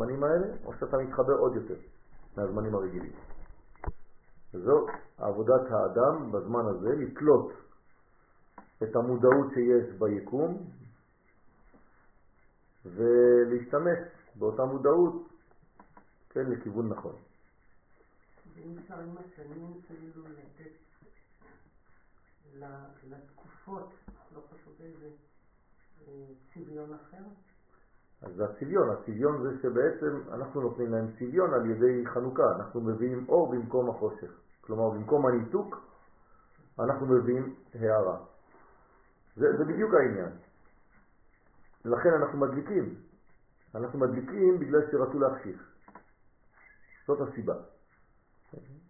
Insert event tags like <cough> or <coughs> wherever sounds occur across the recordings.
הזמנים האלה, או שאתה מתחבר עוד יותר מהזמנים הרגילים. זו עבודת האדם בזמן הזה, לקלוט את המודעות שיש ביקום ולהשתמש באותה מודעות כן, לכיוון נכון. ואם אפשר עם השנים כאילו לתת לתקופות, לא חשוב איזה, אה, צביון אחר? אז זה הצביון, הצביון זה שבעצם אנחנו נותנים להם צביון על ידי חנוכה, אנחנו מביאים אור במקום החושך. כלומר, במקום הניתוק, אנחנו מביאים הערה. זה, זה בדיוק העניין. לכן אנחנו מדליקים. אנחנו מדליקים בגלל שרצו להחשיך. זאת הסיבה.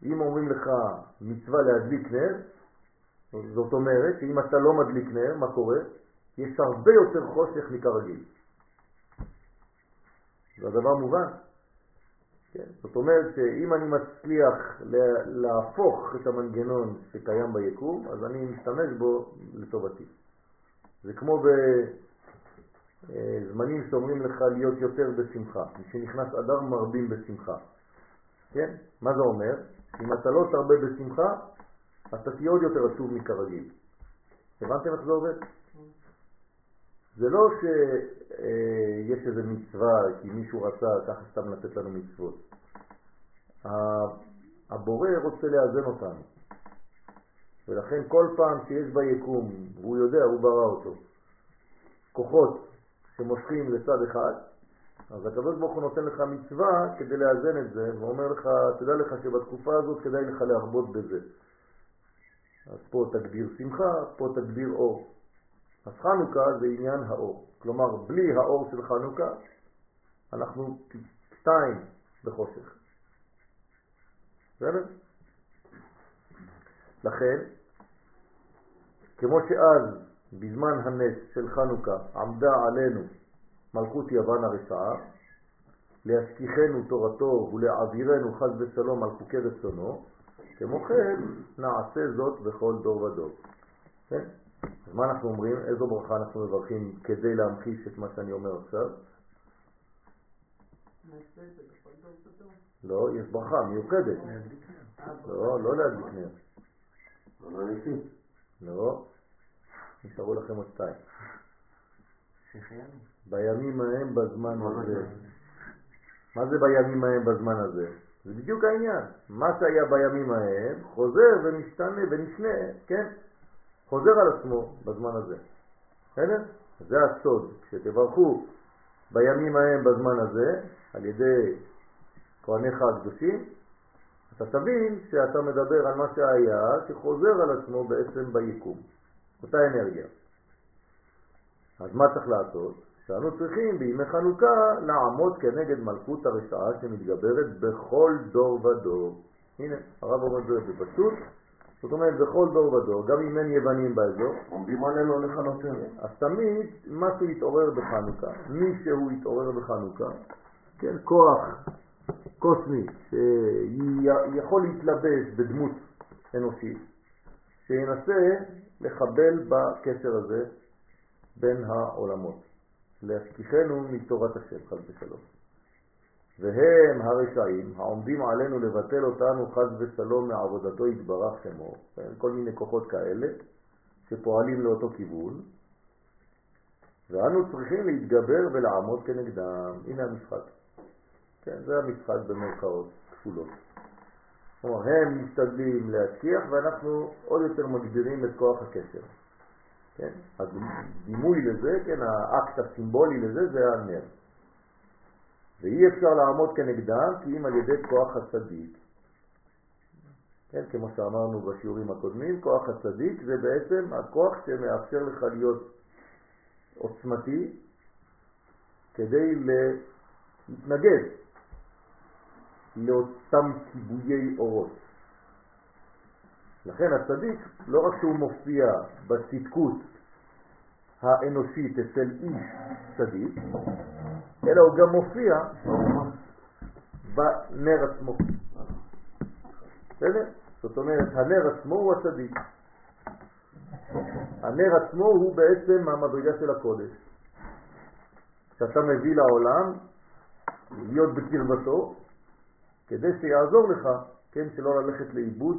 אם אומרים לך מצווה להדליק נר, זאת אומרת שאם אתה לא מדליק נר, מה קורה? יש הרבה יותר חושך מכרגיל. זה הדבר מובן. כן? זאת אומרת שאם אני מצליח להפוך את המנגנון שקיים ביקום, אז אני משתמש בו לטובתי. זה כמו בזמנים שאומרים לך להיות יותר בשמחה. כשנכנס אדר מרבים בשמחה. כן? מה זה אומר? אם אתה לא תרבה בשמחה, אתה תהיה עוד יותר עצוב מכרגיל. הבנתם איך זה עובד? זה לא שיש איזה מצווה כי מישהו רצה ככה סתם לתת לנו מצוות. הבורא רוצה לאזן אותנו. ולכן כל פעם שיש ביקום, והוא יודע, הוא ברא אותו, כוחות שמושכים לצד אחד, אז הקדוש ברוך הוא נותן לך מצווה כדי לאזן את זה, ואומר לך, תדע לך שבתקופה הזאת כדאי לך להרבות בזה. אז פה תגדיר שמחה, פה תגדיר אור. אז חנוכה זה עניין האור. כלומר, בלי האור של חנוכה, אנחנו שתיים בחושך. בסדר? לכן, כמו שאז, בזמן הנס של חנוכה, עמדה עלינו מלכות יוון הרשעה, להשכיחנו תורתו ולהעבירנו חז ושלום על חוקי רצונו, כמו כן נעשה זאת בכל דור ודור. כן? אז מה אנחנו אומרים? איזו ברכה אנחנו מברכים כדי להמחיש את מה שאני אומר עכשיו? לא, יש ברכה מיוחדת. לא, לא להדליק נר. לא, נשארו לכם עוד שתיים. בימים ההם בזמן הזה. מה זה בימים ההם בזמן הזה? זה בדיוק העניין. מה שהיה בימים ההם חוזר ומשתנה ונשנה, כן? חוזר על עצמו בזמן הזה. בסדר? זה הסוד. כשתברכו בימים ההם בזמן הזה, על ידי כהניך הקדושים, אתה תבין שאתה מדבר על מה שהיה, שחוזר על עצמו בעצם ביקום. אותה אנרגיה. אז מה צריך לעשות? שאנו צריכים בימי חנוכה לעמוד כנגד מלכות הרשעה שמתגברת בכל דור ודור. הנה, הרב אומר זה בפשוט, זאת אומרת בכל דור ודור, גם אם אין יוונים באזור. עומדים עלינו לכנותנו. אז תמיד משהו יתעורר בחנוכה, מי שהוא יתעורר בחנוכה, כן, כוח קוסמי שיכול להתלבש בדמות אנושית, שינסה לחבל בקשר הזה בין העולמות. להשכיחנו מתורת השם, חס ושלום. והם הרשעים העומדים עלינו לבטל אותנו חס ושלום מעבודתו יתברך שמו, כן, כל מיני כוחות כאלה שפועלים לאותו כיוון, ואנו צריכים להתגבר ולעמוד כנגדם. הנה המשחק. כן, זה המשחק במרכאות כפולות. כלומר, הם משתדלים להשכיח ואנחנו עוד יותר מגבירים את כוח הקשר. כן? הדימוי לזה, כן, האקט הסימבולי לזה זה הנר. ואי אפשר לעמוד כנגדם כי אם על ידי כוח הצדיק. כן, כמו שאמרנו בשיעורים הקודמים, כוח הצדיק זה בעצם הכוח שמאפשר לך להיות עוצמתי כדי להתנגד לאותם כיבויי אורות. לכן הצדיק, לא רק שהוא מופיע בצדקות האנושית אצל איש צדיק, אלא הוא גם מופיע בנר עצמו. בסדר? זאת אומרת, הנר עצמו הוא הצדיק. הנר עצמו הוא בעצם המדרגה של הקודש. שאתה מביא לעולם להיות בקרבתו, כדי שיעזור לך, כן, שלא ללכת לאיבוד.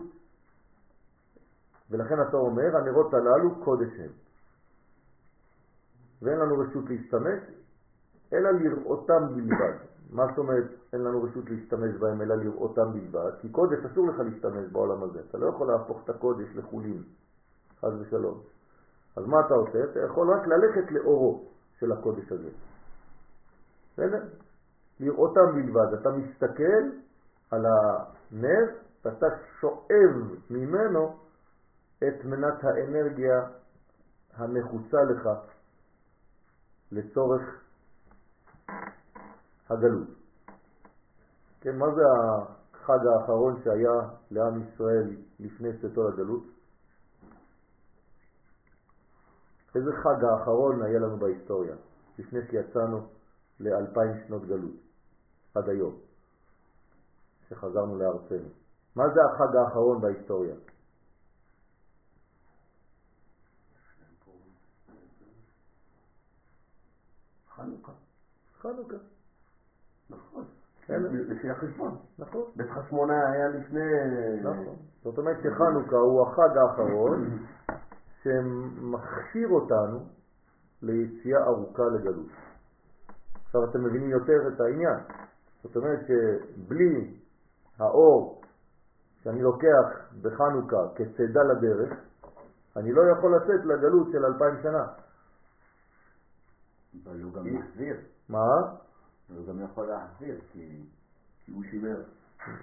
ולכן אתה אומר, הנרות הללו קודש הם. ואין לנו רשות להשתמש, אלא לראותם בלבד. מה זאת אומרת אין לנו רשות להשתמש בהם אלא לראותם בלבד? כי קודש אסור לך להשתמש בעולם הזה. אתה לא יכול להפוך את הקודש לחולין, חס ושלום. אז מה אתה עושה? אתה יכול רק ללכת לאורו של הקודש הזה. בסדר? לראותם בלבד. אתה מסתכל על הנר ואתה שואב ממנו את מנת האנרגיה הנחוצה לך לצורך הגלות. כן, מה זה החג האחרון שהיה לעם ישראל לפני צאתו לגלות? איזה חג האחרון היה לנו בהיסטוריה, לפני שיצאנו לאלפיים שנות גלות, עד היום, שחזרנו לארצנו? מה זה החג האחרון בהיסטוריה? חנוכה. חנוכה. נכון. כן. לפי החשבון. נכון. בית חשמונה היה לפני... נכון. זאת אומרת שחנוכה הוא החג האחרון שמכשיר אותנו ליציאה ארוכה לגלות. עכשיו אתם מבינים יותר את העניין. זאת אומרת שבלי האור שאני לוקח בחנוכה כצדה לדרך, אני לא יכול לצאת לגלות של אלפיים שנה. אבל הוא גם מחזיר. מה? הוא גם יכול להחזיר, כי כי הוא שימר.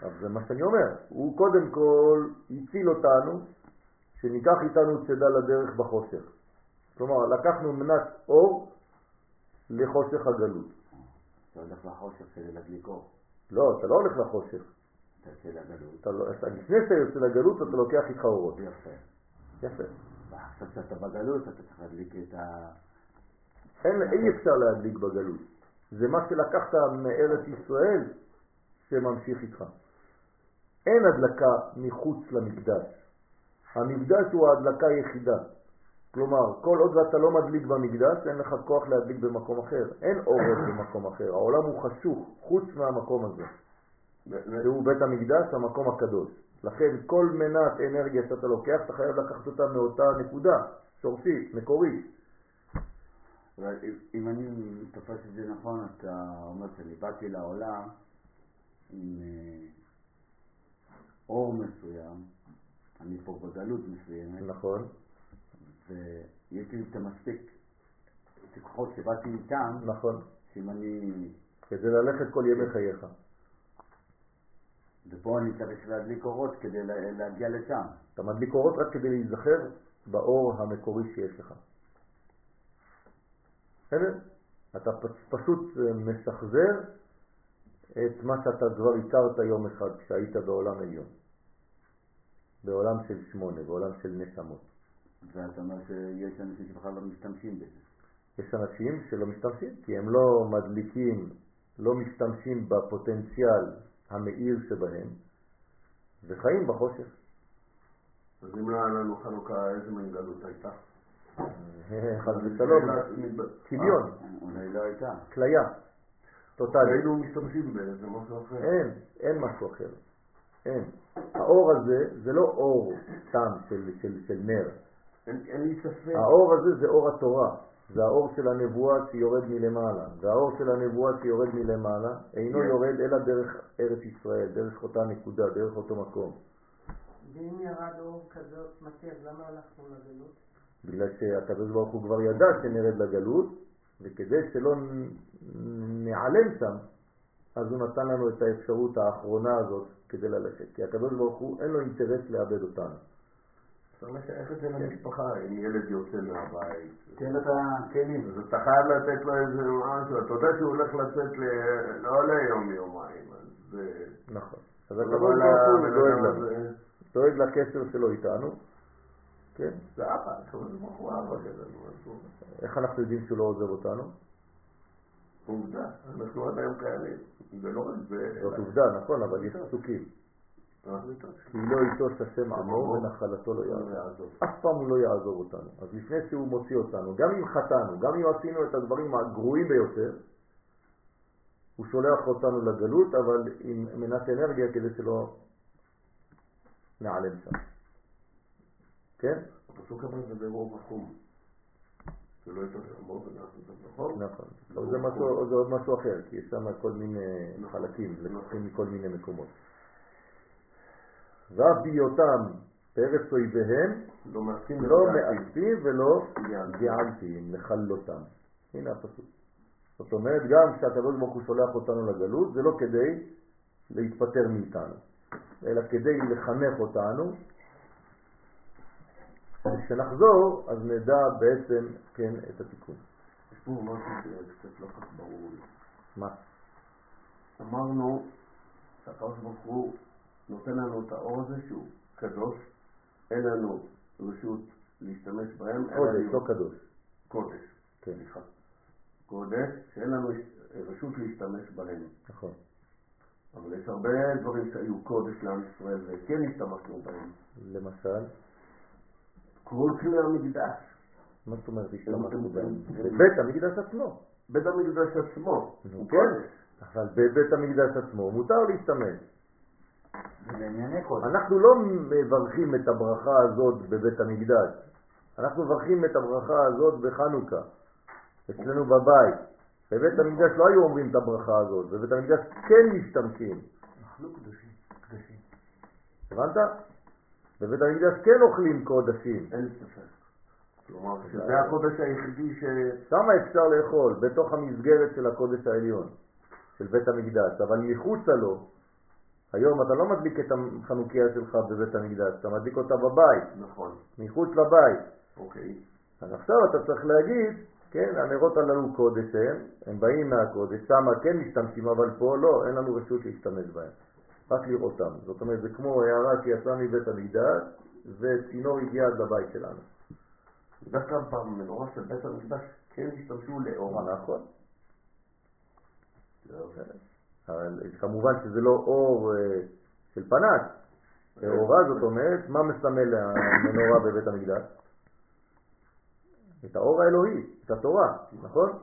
אז זה מה שאני אומר. הוא קודם כל הציל אותנו, שניקח איתנו צדה לדרך בחושך. כלומר, לקחנו מנת אור לחושך הגלות. אתה הולך לחושך כדי להדליק אור. לא, אתה לא הולך לחושך. אתה יוצא לגלות. אתה לא, אתה, לפני שאתה יוצא לגלות אתה לוקח איתך אורות. יפה. יפה. ועכשיו שאתה בגלות אתה צריך להדליק את ה... אין, אי אפשר להדליק בגלות. זה מה שלקחת מארץ ישראל שממשיך איתך. אין הדלקה מחוץ למקדש. המקדש הוא ההדלקה היחידה. כלומר, כל עוד אתה לא מדליק במקדש, אין לך כוח להדליק במקום אחר. אין אורות במקום אחר. העולם הוא חשוך, חוץ מהמקום הזה. שהוא בית המקדש, המקום הקדוש. לכן כל מנת אנרגיה שאתה לוקח, אתה חייב לקחת אותה מאותה נקודה, שורשית, מקורית. אם- אני תופס את זה נכון, אתה אומר שאני באתי לעולם עם אה, אור מסוים, אני פה בגלות מסוימת, נכון, ויש לי את המספיק, את הכוחות שבאתי איתם, נכון. שאם אני, כדי ללכת כל ימי חייך. ופה אני צריך להדליק אורות כדי לה- להגיע לשם. אתה מדליק אורות רק כדי להיזכר באור המקורי שיש לך. בסדר? אתה פשוט אה, משחזר את מה שאתה כבר הכרת יום אחד כשהיית בעולם עליון. בעולם של שמונה, בעולם של נשמות. ואתה אומר שיש אנשים שבכלל לא משתמשים בזה. יש אנשים שלא משתמשים, כי הם לא מדליקים, לא משתמשים בפוטנציאל המאיר שבהם, וחיים בחושך. אז אם לא היה לנו חנוכה, איזה מין גלות הייתה? <laughs> חס ושלום, כיליון, אה, אולי לא הייתה. כליה, טוטאלי. היינו משתמשים באיזה משהו אחר. אין, אין משהו אחר. אין. האור הזה זה לא אור סתם של, של, של נר. אין לי ספק. האור הזה זה אור התורה. זה האור של הנבואה שיורד מלמעלה. והאור של הנבואה שיורד מלמעלה אינו כן. יורד אלא דרך ארץ ישראל, דרך אותה נקודה, דרך אותו מקום. ואם ירד אור כזאת אז למה הלכנו לגלות? בגלל שהקדוש ברוך הוא כבר ידע שנרד לגלות, וכדי שלא נעלם שם, אז הוא נתן לנו את האפשרות האחרונה הזאת כדי ללכת. כי הקדוש ברוך הוא אין לו אינטרס לאבד אותנו. צריך לשייך את זה למשפחה, אם ילד יוצא מהבית. תן לו את הכלים. אז אתה חייב לתת לו איזה משהו, אתה יודע שהוא הולך לצאת לא ליום יומיים, אז זה... נכון. אז הקדוש ברוך הוא דואג לקשר שלו איתנו. כן? זה אבא, הקדוש ברוך הוא אבא הוא- איך אנחנו יודעים שהוא לא עוזב אותנו? עובדה, אנחנו עד היום קיימים. זה לא רק זה... זאת עובדה, נכון, אבל יש פסוקים. אה? כי לא איתו השם עמו ונחלתו לא יעזור. יעזור. אף פעם הוא לא יעזוב אותנו. אז לפני שהוא מוציא אותנו, גם אם חטאנו, גם אם עשינו את הדברים הגרועים ביותר, הוא שולח אותנו לגלות, אבל עם מנת אנרגיה כדי שלא נעלם שם. כן? הפסוק הבא זה ברוב החום. שלא חמור ונעשה את נכון? נכון. זה עוד משהו אחר, כי יש שם כל מיני נכון. חלקים, לקוחים מכל מיני מקומות. והביותם פרץ אויביהם לא לא מאסים ולא געלתים. געלתים, לכלותם. הנה הפסוק. זאת אומרת, גם כשהקדוש ברוך הוא שולח אותנו לגלות, זה לא כדי להתפטר מאיתנו, אלא כדי לחנך אותנו, כשנחזור, אז נדע בעצם, כן, את התיקון. יש פה משהו שקצת לא כך ברור לי. מה? אמרנו שהקדוש ברוך הוא נותן לנו את האור הזה שהוא קדוש, אין לנו רשות להשתמש בהם, קודש, לא קדוש. קודש, כן, סליחה. קודש, שאין לנו רשות להשתמש בהם. נכון. אבל יש הרבה דברים שהיו קודש לעם ישראל וכן השתמשנו בהם. למשל, כל כלי המקדש, מה זאת אומרת השתמשנו הם- בהם? הם- בבית המקדש עצמו. בית המקדש עצמו, נו, כן. אבל בבית המקדש עצמו מותר להשתמש. אנחנו לא מברכים את הברכה הזאת בבית המקדש, אנחנו מברכים את הברכה הזאת בחנוכה, אצלנו בבית. בבית המקדש לא היו אומרים את הברכה הזאת, בבית המקדש כן משתמשים, אכלו קדושים. קדושים. הבנת? בבית המקדש כן אוכלים קודשים, אין ספק. כלומר, שזה הקודש היחידי ש... שם אפשר לאכול, בתוך המסגרת של הקודש העליון, של בית המקדש, אבל מחוצה לו, היום אתה לא מדליק את החנוכיה שלך בבית המקדש, אתה מדליק אותה בבית, נכון, מחוץ לבית. אוקיי. אז עכשיו אתה צריך להגיד, כן, הנרות הללו קודש הם, הם באים מהקודש, שם כן משתמשים, אבל פה לא, אין לנו רשות להשתמש בהם, רק לראותם. זאת אומרת, זה כמו הערה שיצאה מבית המקדש, וצינור הגיע עד לבית שלנו. דווקא במנורה של בית המקדש כן השתמשו לאורה. נכון. אבל כמובן שזה לא אור אה, של פנס, זה אורה, זאת אומרת, מה מסמל המנורה בבית המקדש? את האור האלוהי, את התורה, נכון?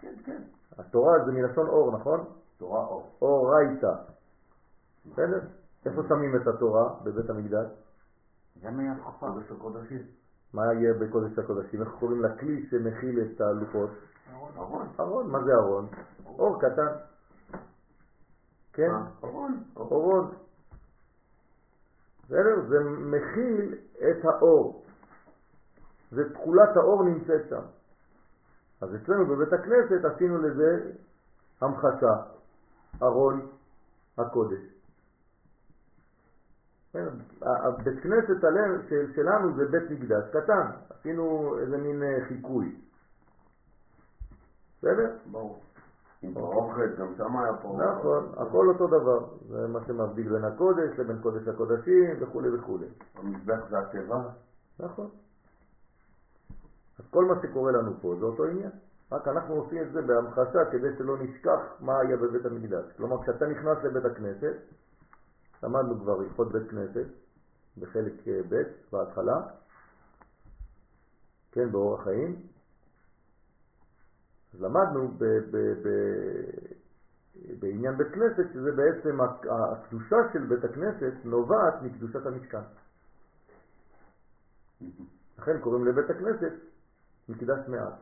כן, כן. התורה זה מלשון אור, נכון? תורה אור. אורייתא. בסדר? איפה שמים את התורה בבית המקדש? זה מהתקופה. קודש הקודשים. מה יהיה בקודש הקודשים? איך קוראים לכלי שמכיל את הלוחות? ארון. ארון. מה זה ארון? אור קטן. כן? אה, ארון. אורון. בסדר? זה מכיל את האור. זה תכולת האור נמצאת שם. אז אצלנו בבית הכנסת עשינו לזה המחשה, ארון הקודש. כן, הבית כנסת שלנו זה בית מקדש קטן, עשינו איזה מין אה, חיקוי. בסדר? ברור. עם גם שם היה פרוכת. נכון, הכל אותו דבר, זה מה שמבדיל בין הקודש לבין קודש הקודשים וכו' וכו'. המזבח זה התיבה. נכון. אז כל מה שקורה לנו פה זה אותו עניין. רק אנחנו עושים את זה בהמחשה כדי שלא נשכח מה היה בבית המקדש. כלומר, כשאתה נכנס לבית הכנסת, למדנו כבר הלכות בית כנסת בחלק אה, ב' בהתחלה, כן, באורח חיים. אז למדנו ב, ב, ב, בעניין בית כנסת שזה בעצם הק- הקדושה של בית הכנסת נובעת מקדושת המשכן. לכן קוראים לבית הכנסת מקדש מעט.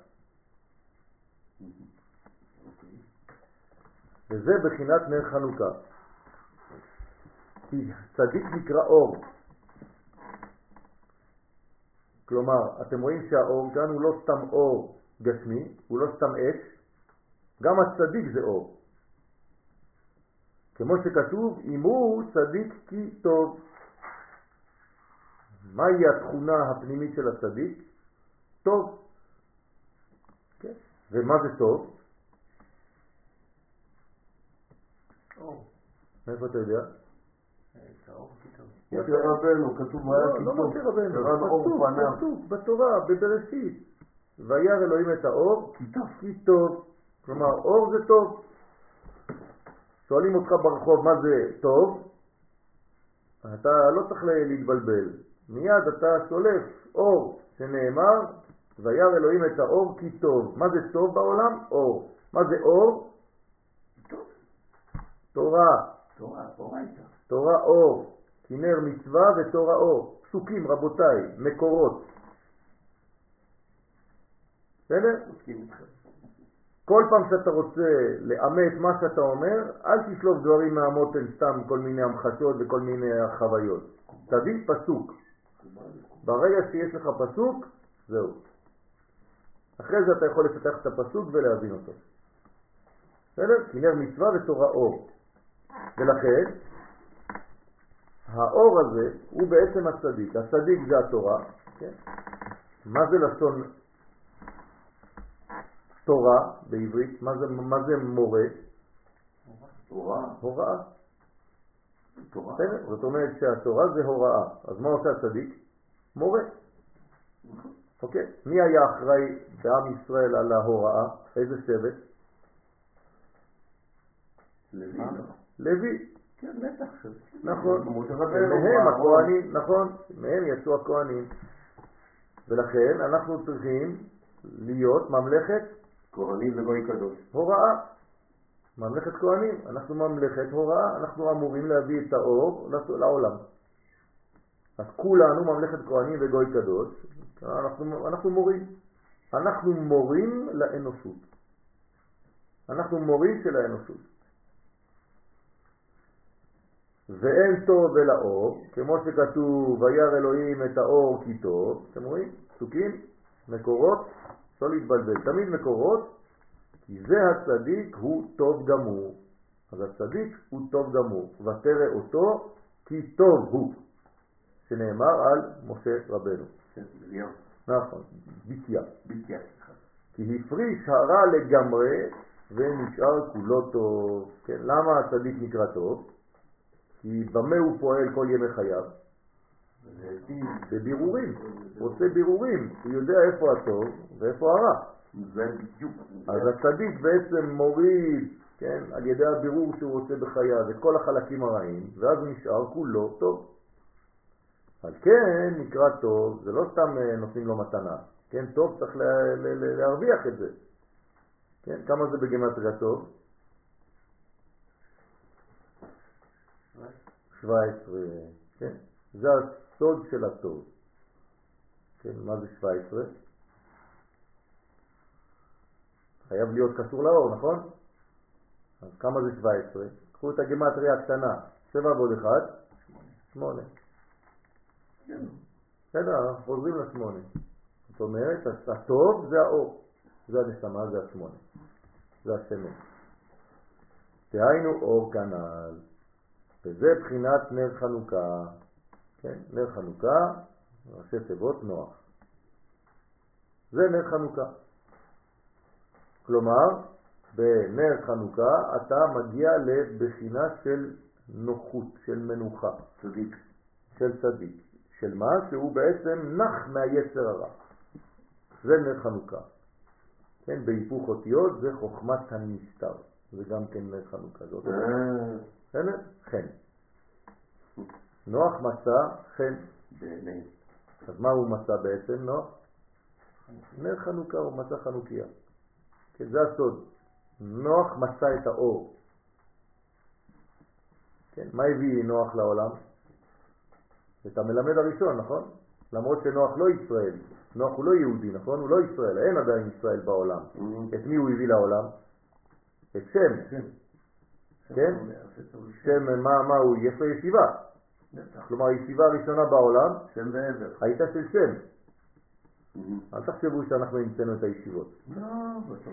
וזה בחינת נר חנוכה. כי צדיק נקרא אור. כלומר, אתם רואים שהאור כאן הוא לא סתם אור גשמי, הוא לא סתם אש, גם הצדיק זה אור. כמו שכתוב, אם הוא צדיק כי טוב. מהי התכונה הפנימית של הצדיק? טוב. כן. ומה זה טוב? אור. מאיפה אתה יודע? משה רבנו, כתוב היה לא, לא כיתוב. משה רבנו, כתוב, בתורה, בבראשית. וירא אלוהים את האור, כי טוב. טוב. כלומר, אור זה טוב. שואלים אותך ברחוב מה זה טוב, אתה לא צריך להתבלבל. מיד אתה שולף אור שנאמר, וירא אלוהים את האור כי טוב. מה זה טוב בעולם? אור. מה זה אור? תורה, תורה, אורייתא. תורה אור, כי נר מצווה ותורה אור. פסוקים, רבותיי, מקורות. בסדר? כל פעם שאתה רוצה לאמת מה שאתה אומר, אל תשלוף דברים מהמותן סתם כל מיני המחשות וכל מיני חוויות. תביא פסוק. ברגע שיש לך פסוק, זהו. אחרי זה אתה יכול לפתח את הפסוק ולהבין אותו. בסדר? כנר מצווה ותורה אור. ולכן, האור הזה הוא בעצם הצדיק. הצדיק זה התורה. כן? מה זה לשון תורה בעברית? מה זה, מה זה מורה? תורה, הוראה. תורה. זאת אומרת שהתורה זה הוראה. אז מה עושה הצדיק? מורה. אוקיי? מי היה אחראי בעם ישראל על ההוראה? איזה שבט? לוי? לוי. כן, בטח. נכון. מהם אהרון. הכהנים, נכון, מהם יצאו הכהנים. ולכן אנחנו צריכים להיות ממלכת כהנים וגוי קדוש. הוראה. ממלכת כהנים, אנחנו ממלכת הוראה, אנחנו אמורים להביא את האור לעולם. אז כולנו ממלכת כהנים וגוי קדוש, אנחנו, אנחנו מורים. אנחנו מורים לאנושות. אנחנו מורים של האנושות. ואין טוב אלא אור, כמו שכתוב, וירא אלוהים את האור כי טוב, אתם רואים? פסוקים, מקורות, לא להתבלבל, תמיד מקורות, כי זה הצדיק הוא טוב גמור. אז הצדיק הוא טוב גמור, ותרא אותו כי טוב הוא, שנאמר על משה רבנו. כן. נכון, ביטיה. הצליחה. כי הפריש הרע לגמרי ונשאר כולו טוב. כן, למה הצדיק נקרא טוב? כי במה הוא פועל כל ימי חייו? בבירורים. הוא עושה בירורים, הוא יודע איפה הטוב ואיפה הרע. אז הצדיק בעצם מוריד, כן, על ידי הבירור שהוא עושה בחייו את כל החלקים הרעים, ואז הוא נשאר כולו טוב. על כן נקרא טוב, זה לא סתם אה, נותנים לו מתנה, כן, טוב צריך לה, לה, לה, להרוויח את זה. כן, כמה זה בגימטריה טוב? 17, כן, זה הסוד של הטוב. כן, מה זה 17? חייב להיות קשור לאור, נכון? אז כמה זה 17? קחו את הגימטריה הקטנה, 7 ועוד 1, 8. בסדר, אנחנו חוזרים לשמונה. זאת אומרת, הטוב זה האור, זה הנשמה, זה השמונה, זה השמן. דהיינו אור כנ"ל, וזה בחינת נר חנוכה, כן, נר חנוכה, ראשי תיבות נוח. זה נר חנוכה. כלומר, בנר חנוכה אתה מגיע לבחינה של נוחות, של מנוחה, צדיק. של צדיק. של מה? שהוא בעצם נח מהיצר הרע. זה נר חנוכה. כן, בהיפוך אותיות זה חוכמת הנסתר. זה גם כן נר חנוכה. זה אותו דבר. אה, בסדר? חן. נוח מצא חן. אז מה הוא מצא בעצם, נוח? נר חנוכה, הוא מצא חנוכיה. כן, זה הסוד. נוח מצא את האור. כן, מה הביא נוח לעולם? את המלמד הראשון, נכון? למרות שנוח לא ישראל, נוח הוא לא יהודי, נכון? הוא לא ישראל, אין עדיין ישראל בעולם. את מי הוא הביא לעולם? את שם. כן. שם, מה, מה הוא? יש לו ישיבה. כלומר, הישיבה הראשונה בעולם שם ועבר. הייתה של שם. אל תחשבו שאנחנו המצאנו את הישיבות. לא.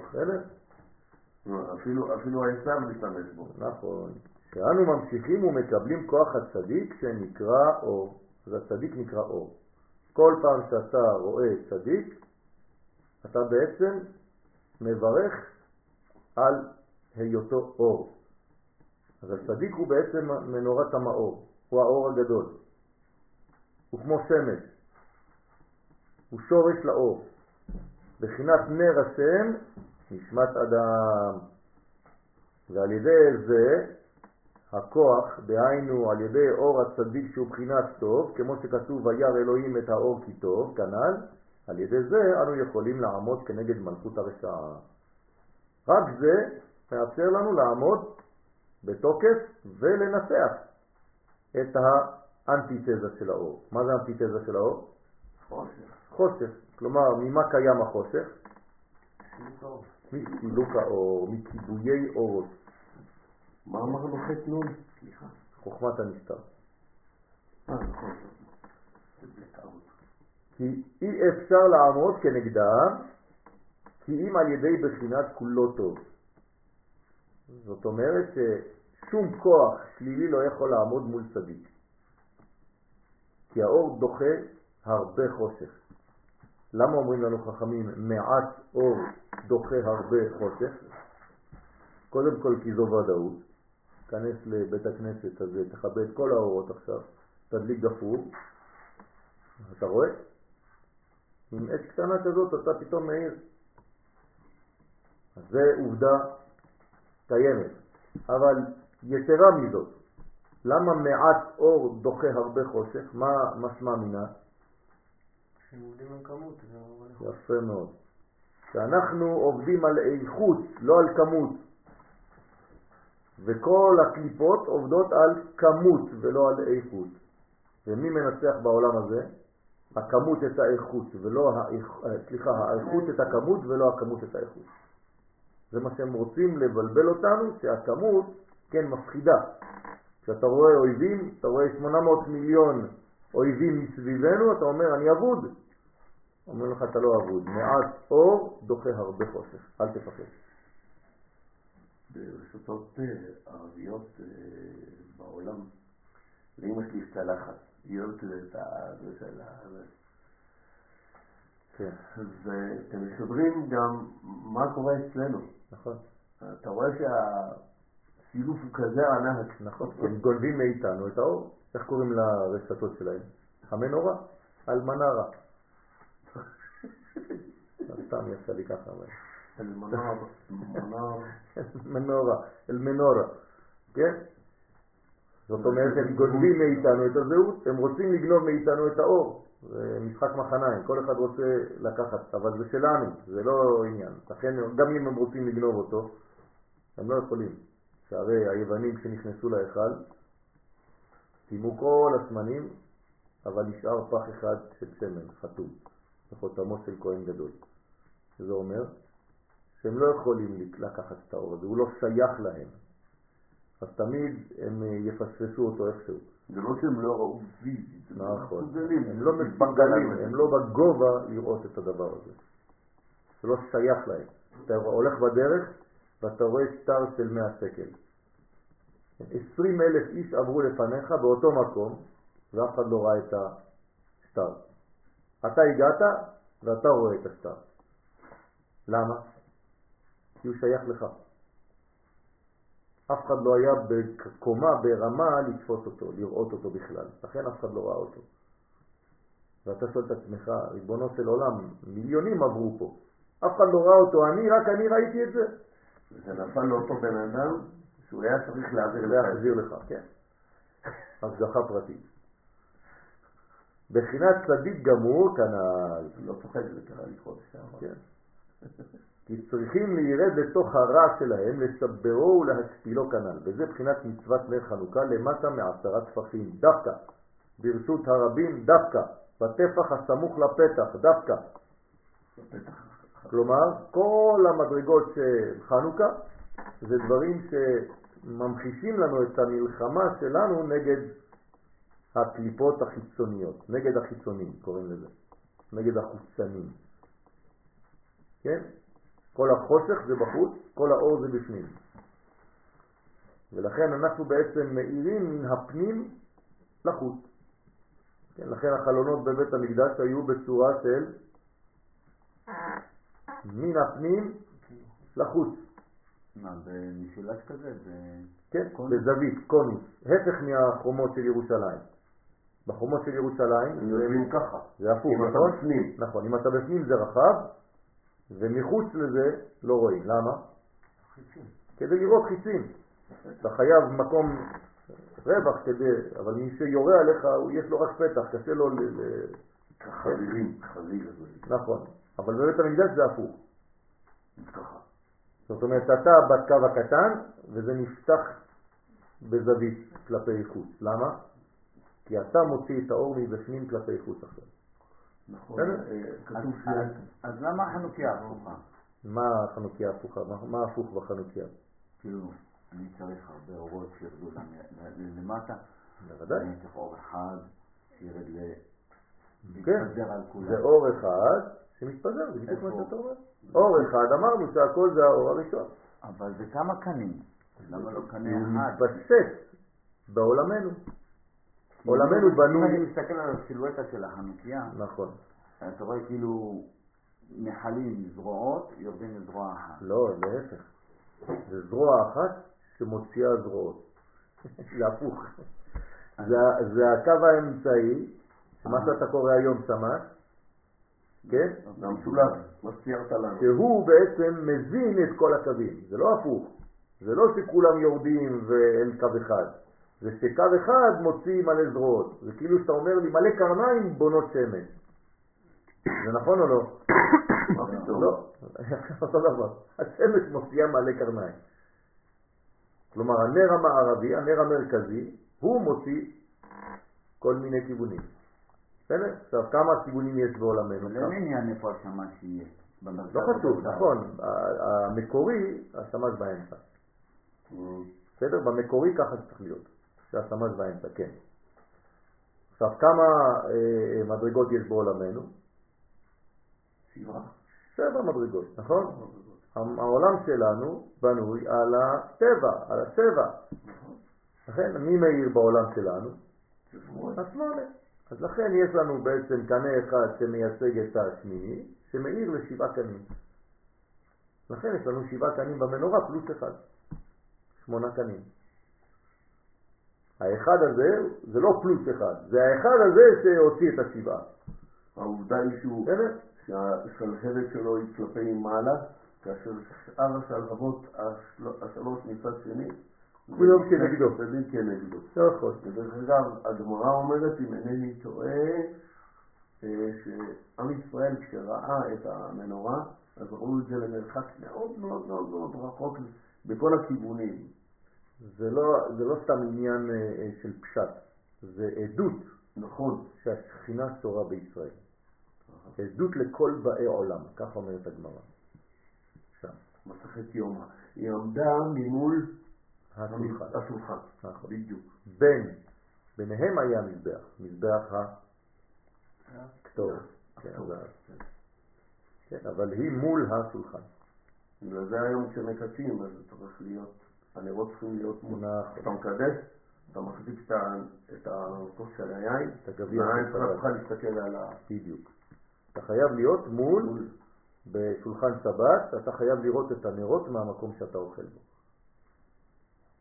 בסדר? לא, אפילו- אפילו העשו משתמש בו. נכון. שאנו ממשיכים ומקבלים כוח הצדיק שנקרא אור. אז הצדיק נקרא אור. כל פעם שאתה רואה צדיק, אתה בעצם מברך על היותו אור. אז הצדיק הוא בעצם מנורת המאור, הוא האור הגדול. הוא כמו שמש, הוא שורש לאור. בחינת נר השם נשמת אדם. ועל ידי זה הכוח, דהיינו על ידי אור הצדיק שהוא בחינת טוב, כמו שכתוב וירא אלוהים את האור כי טוב, כנ"ל, על ידי זה אנו יכולים לעמוד כנגד מלכות הרשעה. רק זה מאפשר לנו לעמוד בתוקף ולנצח את האנטיתזה של האור. מה זה האנטיתזה של האור? חושך. חושך. כלומר, ממה קיים החושך? מסילוק האור, מכיבויי אורות, מה אמרנו חטא נון? סליחה. חוכמת הנסתר. אה, נכון. כי אי אפשר לעמוד כנגדם, כי אם על ידי בחינת כולו טוב. זאת אומרת ששום כוח שלילי לא יכול לעמוד מול צדיק. כי האור דוחה הרבה חושך. למה אומרים לנו חכמים מעט אור דוחה הרבה חושך? קודם כל כי זו ודאות. כנס לבית הכנסת הזה, תכבה את כל האורות עכשיו, תדליק גפור, אתה רואה? עם אש קטנה כזאת אתה פתאום מאיר. זה עובדה קיימת. אבל יתרה מזאת, למה מעט אור דוחה הרבה חושך? מה משמע מינה? עובדים על כמות. יפה מאוד. שאנחנו עובדים על איכות, לא על כמות. וכל הקליפות עובדות על כמות ולא על איכות. ומי מנצח בעולם הזה? הכמות את האיכות ולא האיכ... סליחה, האיכות את הכמות ולא הכמות את האיכות. זה מה שהם רוצים לבלבל אותנו, שהכמות כן מפחידה. כשאתה רואה אויבים, אתה רואה 800 מיליון אויבים מסביבנו, אתה אומר אני אבוד. אומר לך אתה לא אבוד, מעט אור דוחה הרבה חושך, אל תפחד. ברשתות אה, ערביות אה, בעולם, לאמא שלי יש צלחת, היא אוהבת את ה... זה של ה... זה. כן, ואתם משדרים גם מה קורה אצלנו. נכון, אתה רואה שהסילוף הוא כזה ענק. נכון, הם גונבים מאיתנו את האור. איך קוראים לרשתות שלהם? המנורה, אלמנרה. סתם יצא לי ככה. אבל- אלמנר, מנר, מנורה, אל מנורה, כן? זאת אומרת, הם גונבים מאיתנו את הזהות, הם רוצים לגנוב מאיתנו את האור. זה משחק מחניים, כל אחד רוצה לקחת, אבל זה שלנו, זה לא עניין. לכן גם אם הם רוצים לגנוב אותו, הם לא יכולים. שהרי היוונים כשנכנסו להיכל, סיימו כל השמנים, אבל נשאר פח אחד של שמן, חתום, בחותמו של כהן גדול. שזה אומר שהם לא יכולים לקחת את האור הזה, הוא לא שייך להם. אז תמיד הם יפספסו אותו איכשהו. זה לא שהם לא ראו פיזית, הם לא נכון. מסוגלים. הם לא מסוגלים, הם לא בגובה לראות את הדבר הזה. זה לא שייך להם. אתה הולך בדרך ואתה רואה שטר של 100 שקל. 20 אלף איש עברו לפניך באותו מקום ואף אחד לא ראה את השטר. אתה הגעת ואתה רואה את השטר. למה? כי הוא שייך לך. אף אחד לא היה בקומה, ברמה, לתפוס אותו, לראות אותו בכלל. לכן אף אחד לא ראה אותו. ואתה שואל את עצמך, ריבונו של עולם, מיליונים עברו פה. אף אחד לא ראה אותו, אני, רק אני ראיתי את זה. זה נפל לאותו בן אדם שהוא היה צריך להעביר לך את זה. להחזיר לך, כן. השגחה פרטית. בחינת צדיק גמור כנ"ל. לא צוחק, זה קרה לי חודש שעבר. כן. <laughs> כי צריכים להירד לתוך הרע שלהם, לסברו ולהשפילו כנ"ל. וזה בחינת מצוות נר חנוכה למטה מעשרה טפחים, דווקא. ברשות הרבים, דווקא. בטפח הסמוך לפתח, דווקא. כלומר, כל המדרגות של חנוכה זה דברים שממחישים לנו את המלחמה שלנו נגד הקליפות החיצוניות, נגד החיצונים קוראים לזה, נגד החוצנים. כן? כל החושך זה בחוץ, כל האור זה בפנים. ולכן אנחנו בעצם מאירים מן הפנים לחוץ. כן, לכן החלונות בבית המקדש היו בצורה של מן הפנים לחוץ. מה, במשולש כזה? ב- כן, קונוס? בזווית, קונוס, הפך מהחומות של ירושלים. בחומות של ירושלים זה, יושבים ככה. זה הפוך, אם אתה נכון? בפנים. נכון, אם אתה בפנים זה רחב, ומחוץ לזה לא רואים. למה? חיצים. כדי לראות חיצים. אתה חייב מקום רווח כדי, אבל מי שיורה עליך, יש לו רק פתח, קשה לו ל... חזירים, חזיר. נכון, אבל בבית המקדש זה הפוך. ככה. זאת אומרת, אתה בקו הקטן, וזה נפתח בזווית כלפי חוץ. למה? כי אתה מוציא את האור מבפנים כלפי חוץ עכשיו. נכון? אה, אז- כתוב למה החנוכיה הפוכה? מה החנוכיה הפוכה? מה, הפוך בחנוכיה? כאילו, אני צריך הרבה אורות שירדו למטה, בוודאי. אני צריך אור אחד שירד ל... כן. להתפזר על כולם. זה אור אחד שמתפזר, זה בדיוק מה? שאתה אומר. אור אחד, אמרנו שהכל זה האור הראשון. אבל זה כמה קנים. למה לא קנה הוא אחד? מתפשט בעולמנו. עולמנו אם בנוי- אני מסתכל על הסילואטה של החנוכיה, נכון. אתה רואה כאילו נחלים זרועות יורדים לזרוע אחת. לא, להפך. זה זרוע אחת שמוציאה זרועות. זה הפוך. זה- זה הקו האמצעי, מה שאתה קורא היום סמ"ס, כן? המשולש, מה שציירת לנו. שהוא בעצם מזין את כל הקווים. זה לא הפוך. זה לא שכולם יורדים ואין קו אחד. זה שקו אחד מוציא מלא זרועות. זה כאילו שאתה אומר לי מלא קרניים בונות שמש. זה נכון או לא? <coughs> לא, <laughs> אותו דבר. השמש מוציאה מלא קרניים. כלומר, הנר המערבי, הנר המרכזי, הוא מוציא כל מיני כיוונים. בסדר? עכשיו, כמה כיוונים יש בעולמנו? אין עניין איפה השמש יהיה. לא חשוב. נכון. המקורי, השמש באמצע. אה, בסדר? במקורי ככה צריך להיות. שהשמש באמצע, כן. עכשיו, כמה אה, מדרגות יש בעולמנו? שבעה. שבע מדרגות, נכון? העולם שלנו בנוי על הטבע, על השבע. לכן, מי מאיר בעולם שלנו? השמונה. אז לכן יש לנו בעצם קנה אחד שמייצג את השמיני, שמאיר לשבעה קנים. לכן יש לנו שבעה קנים במנורה פלוס אחד. שמונה קנים. האחד הזה זה לא פלוס אחד, זה האחד הזה שהוציא את השבעה. העובדה היא שהוא, בסדר? שהשלהבת שלו היא כלפי מעלה, כאשר שאר השלהבות השל- השלוש מצד שני, כולם כנגדו. צדדים כנגדו. נכון. ודרך אגב, הגמרא אומרת, אם אינני טועה, אה, שעם ישראל כשראה את המנורה, אז ראו את זה למרחק מאוד מאוד מאוד רחוק בכל הכיוונים. זה לא, זה לא סתם עניין אה, אה, של פשט, זה עדות נכון. שהשכינה שורה בישראל. עדות לכל באי עולם, כך אומרת הגמרא. שם, מסכת יומא. היא עמדה ממול השולחן. נכון. בדיוק. בין, ביניהם היה מזבח, מזבח. כן, הכתוב. אז- כן, אבל היא מול השולחן. בגלל זה היום כשמקדשים, אז צריך להיות, הנרות צריכים להיות מול. נכון. כשאתה מקדש, אתה מחזיק את הכוס של היין, את הגביע של שבת. צריכה להסתכל על ה... בדיוק. אתה חייב להיות מול, בשולחן שבת, אתה חייב לראות את הנרות מהמקום שאתה אוכל בו.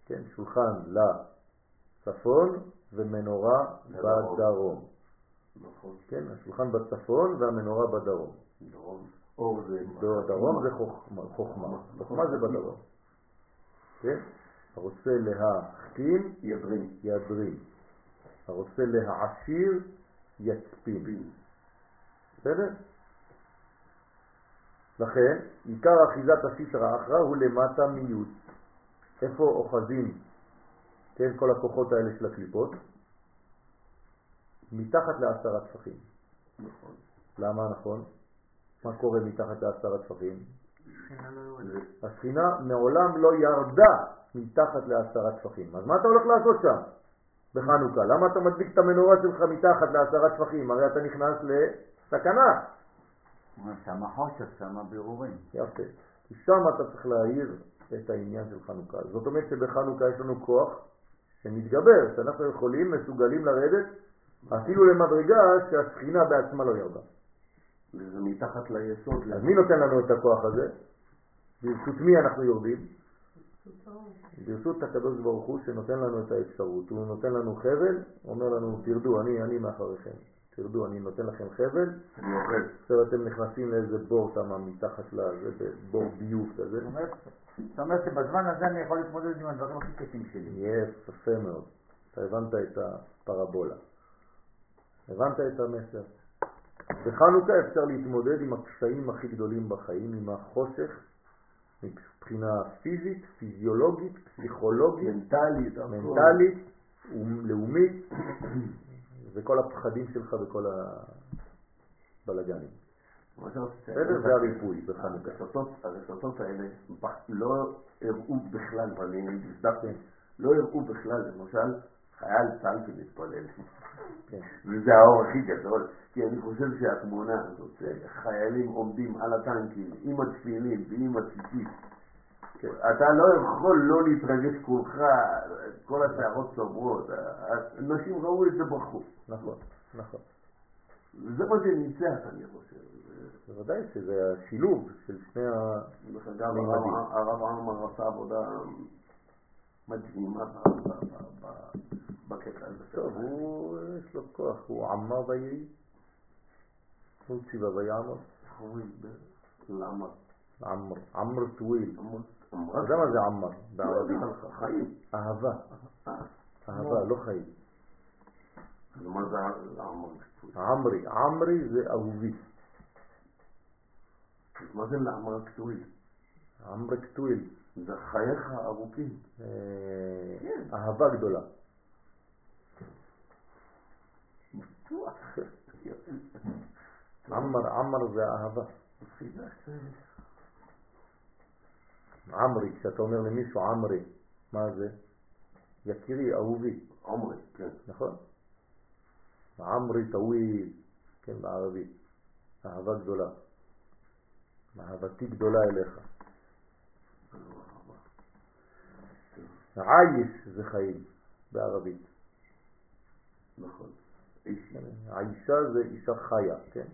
כן, שולחן לצפון ומנורה. בדרום. נכון. כן, השולחן בצפון והמנורה בדרום. דרום. אור זה... בדרום זה חוכמה, חוכמה זה בדרום. כן? הרוצה להחכים, ידרים. ידרים. הרוצה להעשיר, יצפין. בסדר? לכן, עיקר אחיזת הסיסרא אחרא הוא למטה מיוד. איפה אוחזים, כן, כל הכוחות האלה של הקליפות? מתחת לעשרה טפחים. נכון. למה נכון? מה קורה מתחת לעשרה טפחים? שינה לא יורדת. השכינה מעולם לא ירדה מתחת לעשרה טפחים. אז מה אתה הולך לעשות שם בחנוכה? למה אתה מדליק את המנורה שלך מתחת לעשרה טפחים? הרי אתה נכנס לסכנה. שם חושך, שם בירורים. יפה. כי שם אתה צריך להעיר את העניין של חנוכה. זאת אומרת שבחנוכה יש לנו כוח שמתגבר, שאנחנו יכולים, מסוגלים לרדת אפילו למדרגה שהשכינה בעצמה לא ירדה. וזה מתחת ליסוד. אז מי נותן לנו את הכוח הזה? ברשות מי אנחנו יורדים? ברשות הקדוש ברוך הוא שנותן לנו את האפשרות. הוא נותן לנו חבל, אומר לנו תרדו, אני, אני מאחוריכם. תרדו, אני נותן לכם חבל, אני אוכל. עכשיו אתם נכנסים לאיזה בור שם מתחת לזה, בור ביוב כזה. זאת אומרת- שבזמן הזה אני יכול להתמודד עם הדברים הכי קשים שלי. יפה מאוד. אתה הבנת את הפרבולה. הבנת את המסר. בחנוכה אפשר להתמודד עם הקשיים הכי גדולים בחיים, עם החושך, מבחינה פיזית, פיזיולוגית, פסיכולוגית, מנטלית. מנטלית, לאומית, וכל הפחדים שלך וכל הבלגנים. בסדר? זה הריפוי בחנוכה. הרשתות, האלה לא הראו בכלל, הזדקתי, כן. לא הראו בכלל, למשל, חייל צה"ל שמתפלל. כן. וזה האור הכי גדול, כי אני חושב שהתמונה הזאת, חיילים עומדים על הטנקים עם התפילין ועם הציצית, כן. אתה לא יכול לא להתרגש כולך, כל השערות צוברות, אנשים ראו את זה בחוץ. נכון, נכון. זה מה שניצח, אני חושב. בוודאי שזה השילוב של שני ה... אגב, הרב עמר עשה עבודה מדהימה ב- ב- ב- ב- בקטע הזה. טוב, הוא, יש לו כוח, הוא עמר ויהי. הוא ציווה ויעמר. איך אומרים? ב- למה? עמר, עמר טוויל. אמר- אתה אמרה יודע מה זה עמר בערבית? חיים. אהבה, אה, אהבה, לא חיים. אז מה זה לעמר? עמרי, עמרי זה אהובי. אז מה זה לעמר קטועי? עמרי קטוויל. זה חייך ארוכים. אה, כן. אהבה גדולה. בטוח. עמר, עמר זה אהבה. עמרי, כשאתה אומר למישהו עמרי, מה זה? יקירי, אהובי, עומרי, כן. נכון? עמרי טוויל, כן, בערבית. אהבה גדולה. אהבתי גדולה אליך. עייש זה חיים בערבית. נכון. עיישה זה אישה חיה, כן?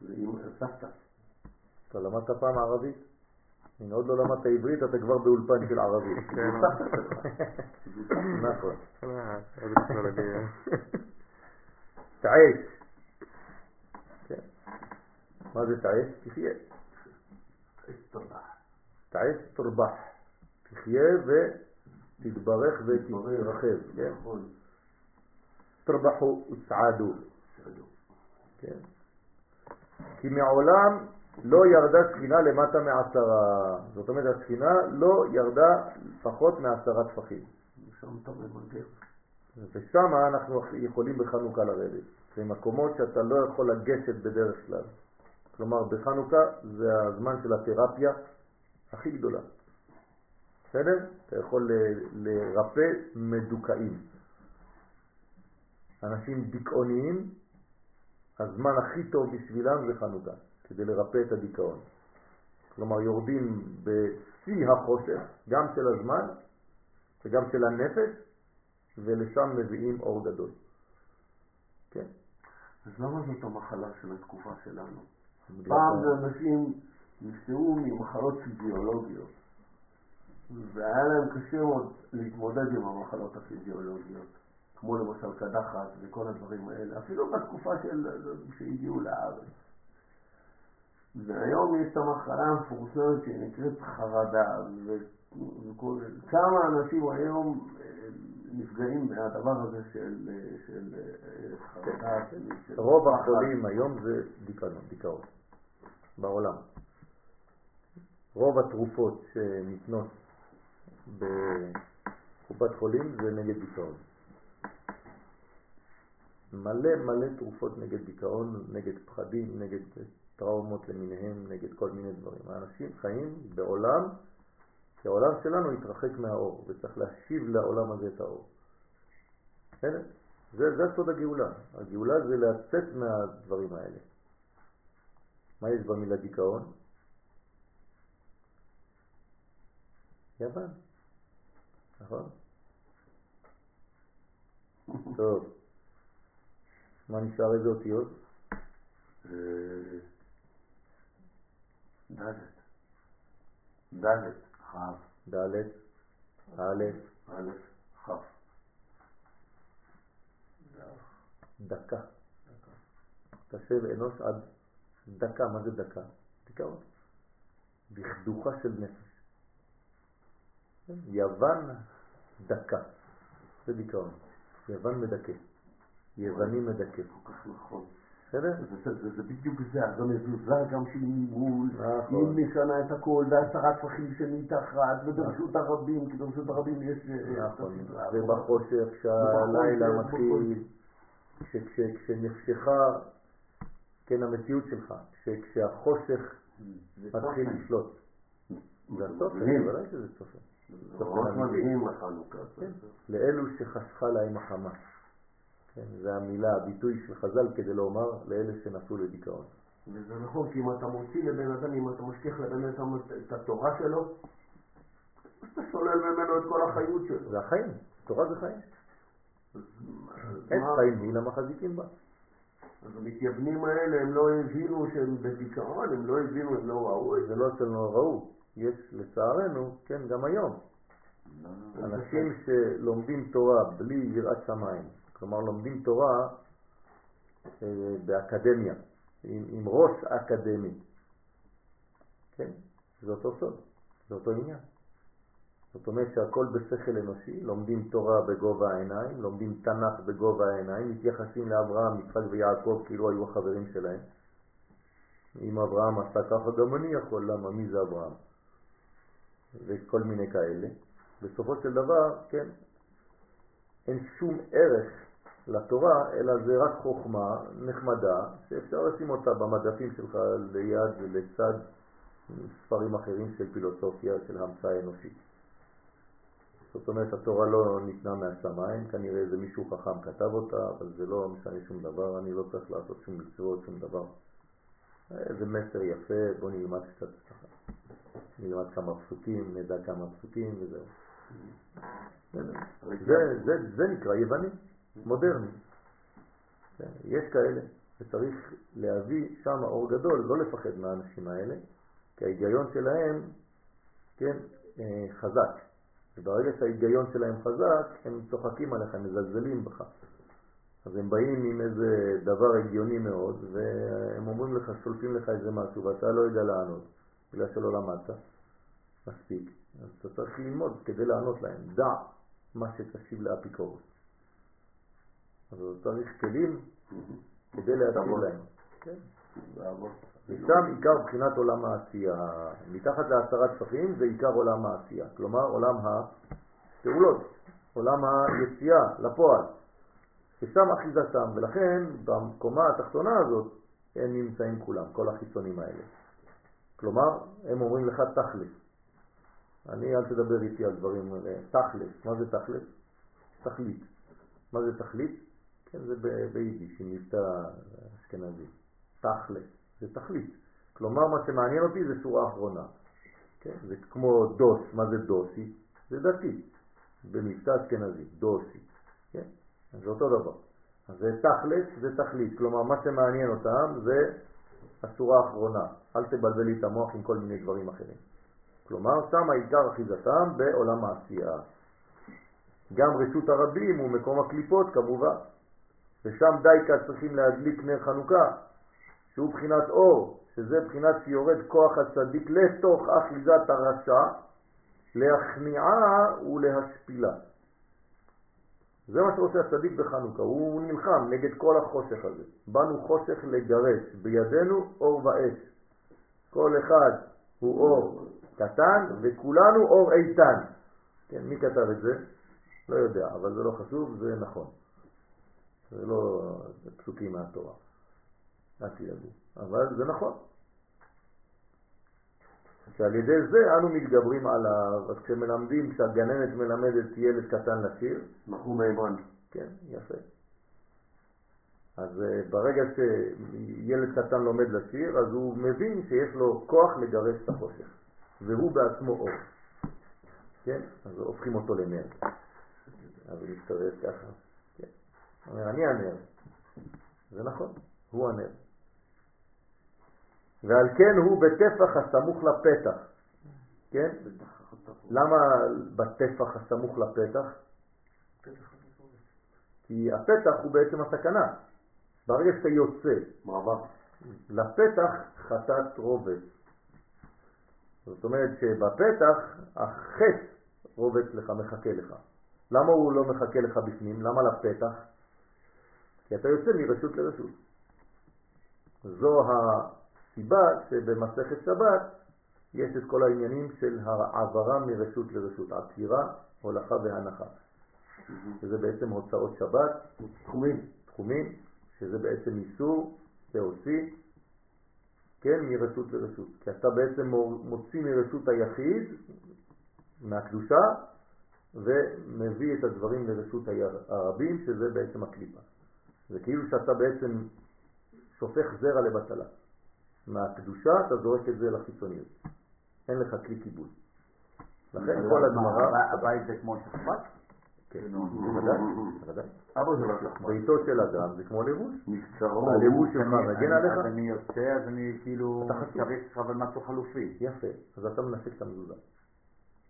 זה עם סבתא. אתה למדת פעם ערבית? הנה עוד לא למדת עברית, אתה כבר באולפן של ערבית. <laughs> כן. <laughs> נכון. אה, הדרך. <laughs> תעש. כן. מה זה תעש? תחיה. תעש תרבח. תחיה ותתברך ותתרחב. כן? נכון. תרבחו וסעדו. בסדר. כן? כי מעולם לא ירדה שכינה למטה מעשרה. זאת אומרת, השכינה לא ירדה פחות מעשרה טפחים. ושם אנחנו יכולים בחנוכה לרדת. זה מקומות שאתה לא יכול לגשת בדרך כלל. כלומר, בחנוכה זה הזמן של התרפיה הכי גדולה. בסדר? אתה יכול ל- לרפא מדוכאים. אנשים דיכאוניים, הזמן הכי טוב בשבילם זה חנוכה, כדי לרפא את הדיכאון. כלומר, יורדים בשיא החושך, גם של הזמן וגם של הנפש, ולשם מביאים אור גדול. כן? אז למה זאת המחלה של התקופה שלנו? פעם זה אנשים נפטרו ממחלות פיזיולוגיות, והיה להם קשה מאוד להתמודד עם המחלות הפיזיולוגיות, כמו למשל קדחת וכל הדברים האלה, אפילו בתקופה של, שהגיעו לארץ. והיום יש את המחלה המפורסמת שנקראת חרדה, וכל, כמה אנשים היום אה, נפגעים מהדבר הזה של, אה, של אה, חרדה, של, של רוב. החולים היום זה דיכאון בעולם. רוב התרופות שניתנות בקופת חולים זה נגד דיכאון. מלא מלא תרופות נגד דיכאון, נגד פחדים, נגד טראומות למיניהם, נגד כל מיני דברים. האנשים חיים בעולם שהעולם שלנו התרחק מהאור, וצריך להשיב לעולם הזה את האור. בסדר? זה, זה סוד הגאולה. הגאולה זה לצאת מהדברים האלה. מה יש במילה דיכאון? יוון, נכון? טוב. מה נשאר איזה אותיות? אה, דלת. דלת, כ', ד', א', א', כ'. דקה. תשב אנוש עד דקה. מה זה דקה? דיכאון. דכדוכה של נפש. יוון דקה. זה דיכאון. יוון מדכא. יווני מדכא. נכון. בסדר? זה, בדיוק זה, אז המזוזה גם שהיא ממול, נכון. היא משנה את הכל, והעשרה טפחים שמתחת, וברשות הרבים, כי ברשות הרבים יש... אה, נכון, את הסדרה. ובחושך שהלילה מתחיל, כש- כש- כשנפשך, כן המציאות שלך, כש- כשהחושך מתחיל. לשלוט. זה הסופר, מדהים. ודאי שזה סופר. זה ממש מדהים החנוכה. כן. לאלו שחסכה להם החמה. כן, זה המילה, הביטוי של חז"ל כדי לומר לאלה שנפלו לדיכאון. וזה נכון, כי אם אתה מוציא לבן אדם, אם אתה משכיח לבן אדם את התורה שלו, אז אתה שולל ממנו את כל החיות שלו. זה החיים, תורה זה חיים. אין חיים היא למחזיקים בה. אז המתייוונים האלה, הם לא הבינו שהם בדיכאון, הם לא הבינו, הם לא ראו את זה. זה לא אצלנו ראו, יש לצערנו, כן, גם היום, לא, לא. אנשים שלומדים תורה בלי יראת שמיים, כלומר לומדים תורה אה, באקדמיה, עם, עם ראש אקדמי, כן, זה אותו סוד, זה אותו עניין. זאת אומרת שהכל בשכל אנושי, לומדים תורה בגובה העיניים, לומדים תנ"ך בגובה העיניים, מתייחסים לאברהם, יצחק ויעקב כאילו היו החברים שלהם. אם אברהם עשה ככה, גם אני יכול, למה? מי זה אברהם? וכל מיני כאלה. בסופו של דבר, כן, אין שום ערך לתורה, אלא זה רק חוכמה נחמדה, שאפשר לשים אותה במדפים שלך ליד ולצד ספרים אחרים של פילוסופיה, של המצאה אנושית. זאת אומרת, התורה לא ניתנה מהשמיים, כנראה איזה מישהו חכם כתב אותה, אבל זה לא משנה שום דבר, אני לא צריך לעשות שום מצוות, שום דבר. איזה מסר יפה, בוא נלמד קצת. נלמד כמה פסוקים, נדע כמה פסוקים וזהו. זה, נקרא יווני, מודרני. כן, יש כאלה, וצריך להביא שם אור גדול, לא לפחד מהאנשים האלה, כי ההיגיון שלהם, כן, אה, חזק. וברגע שההיגיון שלהם חזק, הם צוחקים עליך, הם מזלזלים בך. אז הם באים עם איזה דבר הגיוני מאוד, והם אומרים לך, שולפים לך איזה משהו, ואתה לא יודע לענות, בגלל שלא למדת מספיק. אז אתה צריך ללמוד כדי לענות להם. דע מה שתשיב לאפיקורוס. אז אתה צריך כלים כדי להשיב להם. כן. ושם עיקר בחינת עולם העשייה. מתחת לעשרת טפחים זה עיקר עולם העשייה, כלומר עולם הפעולות, עולם היציאה לפועל. ששם אחיזתם, ולכן במקומה התחתונה הזאת הם נמצאים כולם, כל החיצונים האלה. כלומר, הם אומרים לך תכלס. אני, אל תדבר איתי על דברים האלה. תכלס, מה זה תכלס? תכלית. מה זה תכלית? כן, זה ביידיש, עם מבטא אשכנזי. תכלס, זה תכלית. כלומר, מה שמעניין אותי זה שורה אחרונה. כן? זה כמו דוס, מה זה דוסי? זה דתי, במבטא אשכנזי, דוסי. כן? זה אותו דבר. זה תכלס, זה תכלית. כלומר, מה שמעניין אותם זה השורה האחרונה. אל תבלבל לי את המוח עם כל מיני דברים אחרים. כלומר, שם העיקר אחיזתם בעולם העשייה. גם רשות הרבים הוא מקום הקליפות כמובן. ושם דייקה צריכים להדליק נר חנוכה, שהוא בחינת אור, שזה בחינת שיורד כוח הצדיק לתוך אחיזת הרשע, להכניעה ולהשפילה. זה מה שעושה הצדיק בחנוכה, הוא נלחם נגד כל החושך הזה. באנו חושך לגרש, בידינו אור ואש. כל אחד הוא אור קטן וכולנו אור איתן. כן, מי כתב את זה? לא יודע, אבל זה לא חשוב, זה נכון. זה לא זה פסוקים מהתורה. אל תדאגו. אבל זה נכון. שעל ידי זה אנו מתגברים עליו, אז כשמלמדים, כשהגננת מלמדת ילד קטן לשיר, אנחנו מימן. כן, יפה. אז אה, ברגע שילד קטן לומד לשיר, אז הוא מבין שיש לו כוח לגרש את החושך, והוא בעצמו אור. כן? אז הופכים אותו לנר. אז הוא מסתובב ככה. כן. אומר, אני הנר. זה נכון, הוא הנר. ועל כן הוא בטפח הסמוך לפתח. כן? למה בטפח הסמוך לפתח? כי הפתח הוא בעצם הסכנה. ברגע שאתה יוצא מעבר. לפתח חטאת רובץ. זאת אומרת שבפתח החטא רובץ לך, מחכה לך. למה הוא לא מחכה לך בפנים? למה לפתח? כי אתה יוצא מרשות לרשות. זו הסיבה שבמסכת שבת יש את כל העניינים של העברה מרשות לרשות, עצירה, הולכה והנחה. שזה בעצם הוצאות שבת, תחומים, תחומים, שזה בעצם איסור להוציא, כן, מרשות לרשות. כי אתה בעצם מוציא מרשות היחיד, מהקדושה, ומביא את הדברים לרשות הרבים, שזה בעצם הקליפה. זה כאילו שאתה בעצם שופך זרע לבטלה. מהקדושה אתה זורק את זה לחיצוניות. אין לך כלי קיבול. לכן כל הגמרא... הבית זה כמו שכפ"ץ? כן, בוודאי, בוודאי. אבא של השכפ"ץ. ביתו של אדם זה כמו לבוש. מבצרו. הלבוש שלך מגן עליך? אז אני יוצא, אז אני כאילו אתה חשוף. צריך אבל משהו חלופי. יפה, אז אתה מנשק את המזוזה.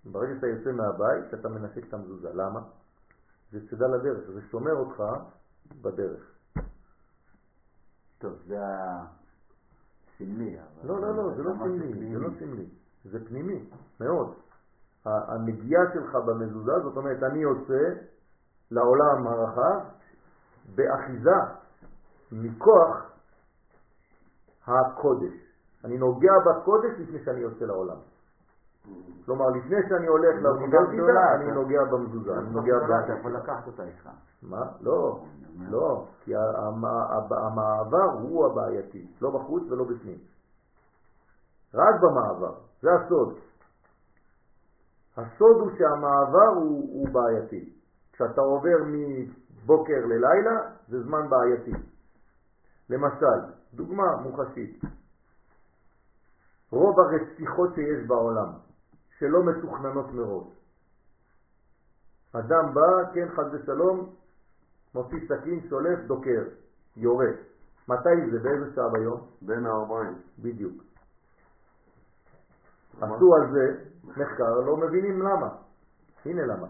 ברגע שאתה יוצא מהבית, אתה מנשק את המזוזה. למה? זה צידה לדרך, זה שומר אותך בדרך. טוב, זה הסמלי. לא, לא, לא, זה לא סמלי. זה לא סמלי, זה פנימי, מאוד. הנגיעה שלך במזוזה, זאת אומרת, אני יוצא לעולם הרחב באחיזה מכוח הקודש. אני נוגע בקודש לפני שאני יוצא לעולם. כלומר, לפני שאני הולך לאוניברסיטה, אני אתה- נוגע במזוזה, אני נוגע אתה ב... יכול לקחת אותה איתך. מה? לא, לא, כי המעבר הוא הבעייתי, לא בחוץ ולא בפנים. רק במעבר, זה הסוד. הסוד הוא שהמעבר הוא, הוא בעייתי. כשאתה עובר מבוקר ללילה, זה זמן בעייתי. למשל, דוגמה מוחשית, רוב הרציחות שיש בעולם, שלא מתוכננות מראש. אדם בא, כן, חד ושלום, מוציא סכין, שולף, דוקר, יורה. מתי זה? באיזה שעה ביום? בין הארבעים. בדיוק. עשו על זה מחקר, לא מבינים למה. הנה למה.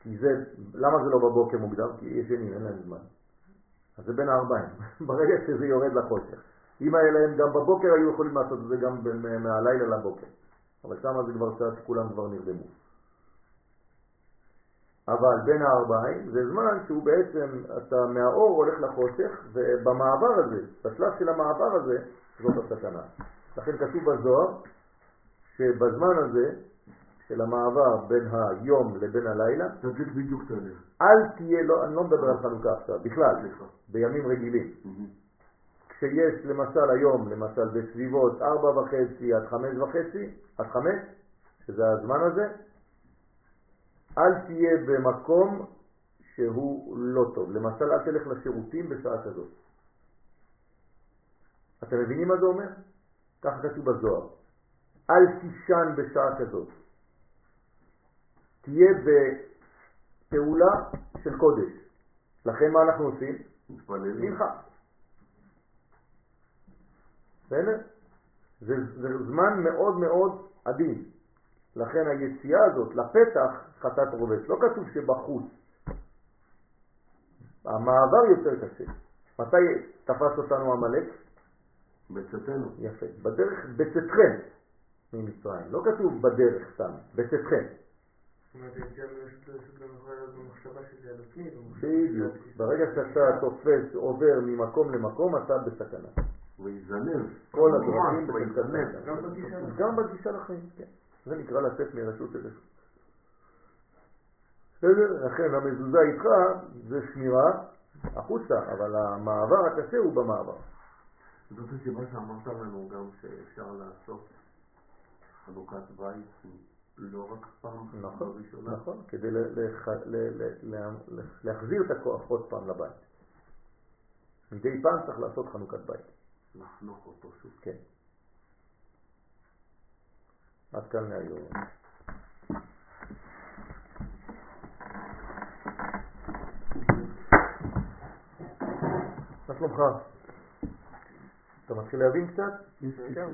כי זה, למה זה לא בבוקר מוקדם? כי ישנים, אין להם זמן. אז זה בין הארבעים, <laughs> ברגע שזה יורד לחושך. אם היה להם גם בבוקר, היו יכולים לעשות את זה גם מהלילה לבוקר. אבל שם זה כבר שעה שכולם כבר נרדמו. אבל בין הארבעים זה זמן שהוא בעצם, אתה מהאור הולך לחושך, ובמעבר הזה, בשלב של המעבר הזה, זאת הסכנה. לכן כתוב בזוהר, שבזמן הזה, של המעבר בין היום לבין הלילה, תגיד בדיוק הדרך. אל תהיה, לא, אני לא מדבר על חנוכה עכשיו, בכלל. בימים רגילים. כשיש למשל היום, למשל בסביבות ארבע וחצי עד חמש וחצי, עד חמש, שזה הזמן הזה, אל תהיה במקום שהוא לא טוב. למשל, אל תלך לשירותים בשעה כזאת. אתם מבינים מה זה אומר? ככה כתוב בזוהר. אל תישן בשעה כזאת. תהיה בפעולה של קודש. לכן מה אנחנו עושים? מתפללים. מנחה. בסדר? זה, זה זמן מאוד מאוד עדין. לכן היציאה הזאת לפתח חטאת רובץ. לא כתוב שבחוץ. המעבר יותר קשה. מתי תפס אותנו המלאק? בצאתנו. יפה. בדרך, בצאתכם ממצרים. לא כתוב בדרך סתם, בצאתכם. עצמי. במחשבה בדיוק. ברגע שאתה תופס, עובר ממקום למקום, אתה בסכנה. ויזנב. כל הדרכים ויזנב. גם בגישה לחיים. כן. זה נקרא לצאת מרשות לרשות. בסדר? לכן המזוזה איתך זה שמירה החוצה, אבל המעבר הקשה הוא במעבר. זאת הסיבה שאמרת לנו גם שאפשר לעשות חנוכת בית לא רק פעם נכון, ראשונה. נכון, כדי להחזיר את הכוח עוד פעם לבית. מדי פעם צריך לעשות חנוכת בית. לחנוך אותו שוב. כן. עד כאן להיום. מה שלומך? אתה מתחיל להבין קצת? כן.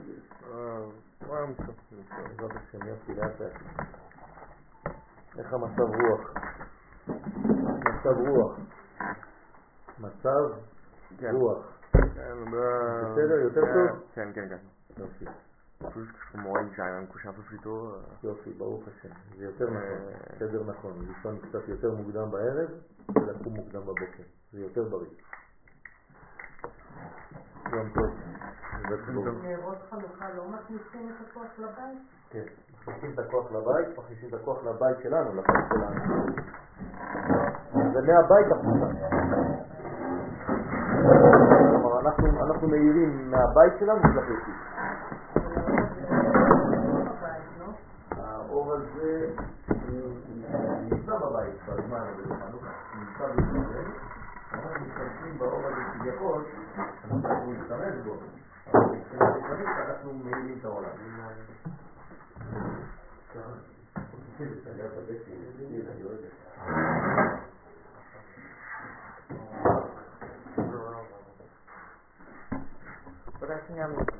בעזרת השם, יופי, לאט לאט. איך המצב רוח? מצב רוח. מצב כן. רוח. כן, בסדר? יותר טוב? כן, כן, כן. יופי, un coucher un peu plus tôt. euh, יופי, ברוך השם. זה יותר נכון, אה. סדר נכון. לישון קצת יותר מוקדם בערב ולקום מוקדם בבוקר. זה יותר בריא. יום טוב. נרות חנוכה לא מכניסים את הכוח לבית? כן, מכניסים את הכוח לבית, מכניסים את הכוח לבית שלנו, לבית שלנו. זה מהבית החוצה. כלומר, אנחנו, אנחנו מאירים מהבית שלנו חוץ. האור הזה הוא נמצא בבית בזמן הזה נמצא בישראל, אנחנו משתמשים באור הזה כביכול, אנחנו יכולים להשתמש בו, אבל מבחינה ראשונית אנחנו מאירים את העולם. But I think I'm